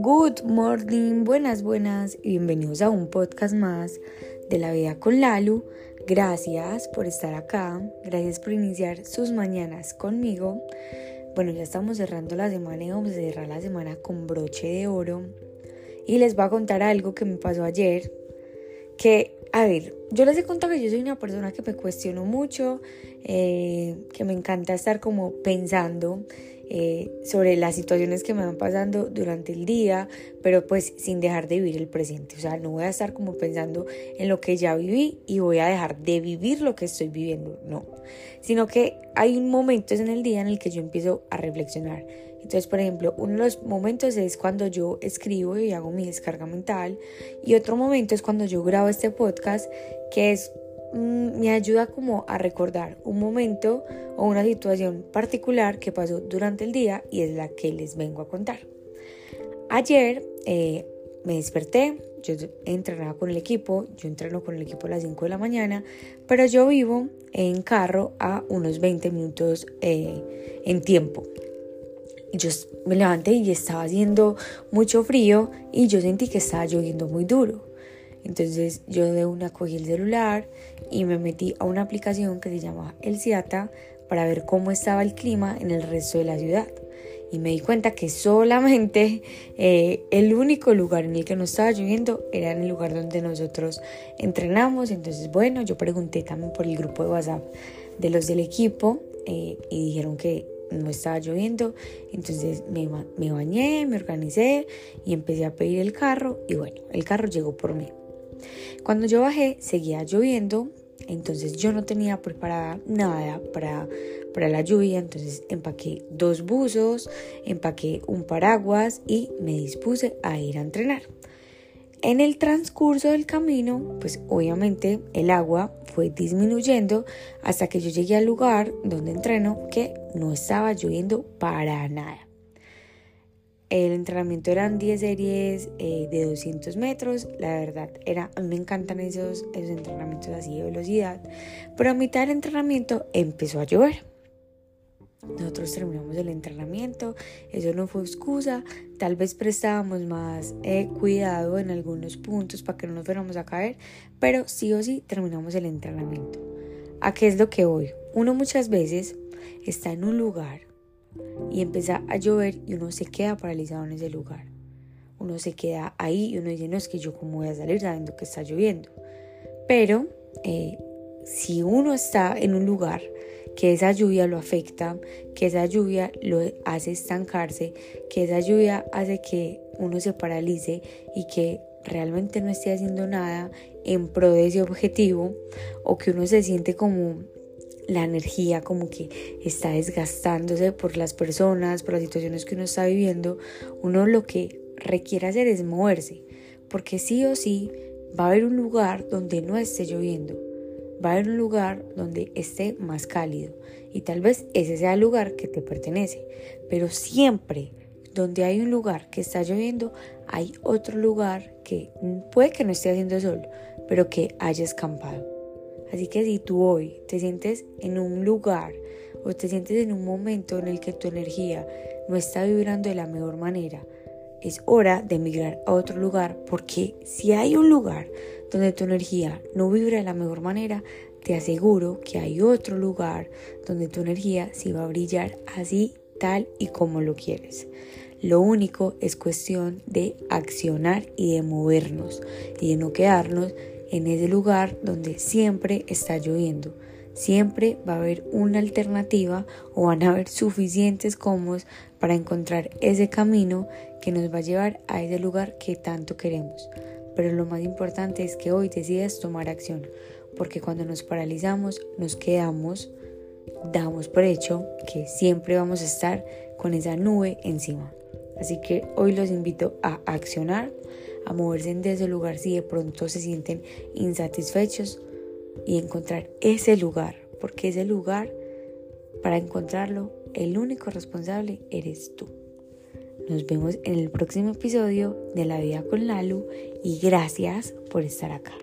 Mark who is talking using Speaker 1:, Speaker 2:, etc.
Speaker 1: Good morning, buenas, buenas y bienvenidos a un podcast más de la vida con Lalu. Gracias por estar acá, gracias por iniciar sus mañanas conmigo. Bueno, ya estamos cerrando la semana y vamos a cerrar la semana con broche de oro. Y les voy a contar algo que me pasó ayer, que, a ver, yo les he contado que yo soy una persona que me cuestiono mucho, eh, que me encanta estar como pensando eh, sobre las situaciones que me van pasando durante el día, pero pues sin dejar de vivir el presente. O sea, no voy a estar como pensando en lo que ya viví y voy a dejar de vivir lo que estoy viviendo, no. Sino que hay momentos en el día en el que yo empiezo a reflexionar. Entonces, por ejemplo, uno de los momentos es cuando yo escribo y hago mi descarga mental y otro momento es cuando yo grabo este podcast que es me ayuda como a recordar un momento o una situación particular que pasó durante el día y es la que les vengo a contar. Ayer eh, me desperté, yo entrenaba con el equipo, yo entreno con el equipo a las 5 de la mañana, pero yo vivo en carro a unos 20 minutos eh, en tiempo. Yo me levanté y estaba haciendo mucho frío y yo sentí que estaba lloviendo muy duro. Entonces yo de una cogí el celular y me metí a una aplicación que se llama El Ciata para ver cómo estaba el clima en el resto de la ciudad. Y me di cuenta que solamente eh, el único lugar en el que no estaba lloviendo era en el lugar donde nosotros entrenamos. Entonces, bueno, yo pregunté también por el grupo de WhatsApp de los del equipo eh, y dijeron que no estaba lloviendo. Entonces me, me bañé, me organicé y empecé a pedir el carro. Y bueno, el carro llegó por mí. Cuando yo bajé seguía lloviendo, entonces yo no tenía preparada nada para, para la lluvia, entonces empaqué dos buzos, empaqué un paraguas y me dispuse a ir a entrenar. En el transcurso del camino, pues obviamente el agua fue disminuyendo hasta que yo llegué al lugar donde entreno que no estaba lloviendo para nada. El entrenamiento eran 10 series eh, de 200 metros. La verdad, era, a mí me encantan esos, esos entrenamientos así de velocidad. Pero a mitad del entrenamiento empezó a llover. Nosotros terminamos el entrenamiento, eso no fue excusa, tal vez prestábamos más eh, cuidado en algunos puntos para que no nos fuéramos a caer, pero sí o sí terminamos el entrenamiento. ¿A qué es lo que voy? Uno muchas veces está en un lugar y empieza a llover y uno se queda paralizado en ese lugar. Uno se queda ahí y uno dice, no es que yo cómo voy a salir sabiendo que está lloviendo. Pero eh, si uno está en un lugar que esa lluvia lo afecta, que esa lluvia lo hace estancarse, que esa lluvia hace que uno se paralice y que realmente no esté haciendo nada en pro de ese objetivo o que uno se siente como la energía como que está desgastándose por las personas, por las situaciones que uno está viviendo, uno lo que requiere hacer es moverse, porque sí o sí va a haber un lugar donde no esté lloviendo, va a haber un lugar donde esté más cálido y tal vez ese sea el lugar que te pertenece, pero siempre donde hay un lugar que está lloviendo, hay otro lugar que puede que no esté haciendo sol, pero que haya escampado. Así que si tú hoy te sientes en un lugar o te sientes en un momento en el que tu energía no está vibrando de la mejor manera, es hora de emigrar a otro lugar porque si hay un lugar donde tu energía no vibra de la mejor manera, te aseguro que hay otro lugar donde tu energía sí va a brillar así, tal y como lo quieres. Lo único es cuestión de accionar y de movernos y de no quedarnos en ese lugar donde siempre está lloviendo. Siempre va a haber una alternativa o van a haber suficientes comos para encontrar ese camino que nos va a llevar a ese lugar que tanto queremos. Pero lo más importante es que hoy decidas tomar acción, porque cuando nos paralizamos, nos quedamos, damos por hecho que siempre vamos a estar con esa nube encima. Así que hoy los invito a accionar, a moverse de ese lugar si de pronto se sienten insatisfechos y encontrar ese lugar, porque ese lugar, para encontrarlo, el único responsable eres tú. Nos vemos en el próximo episodio de La Vida con Lalu y gracias por estar acá.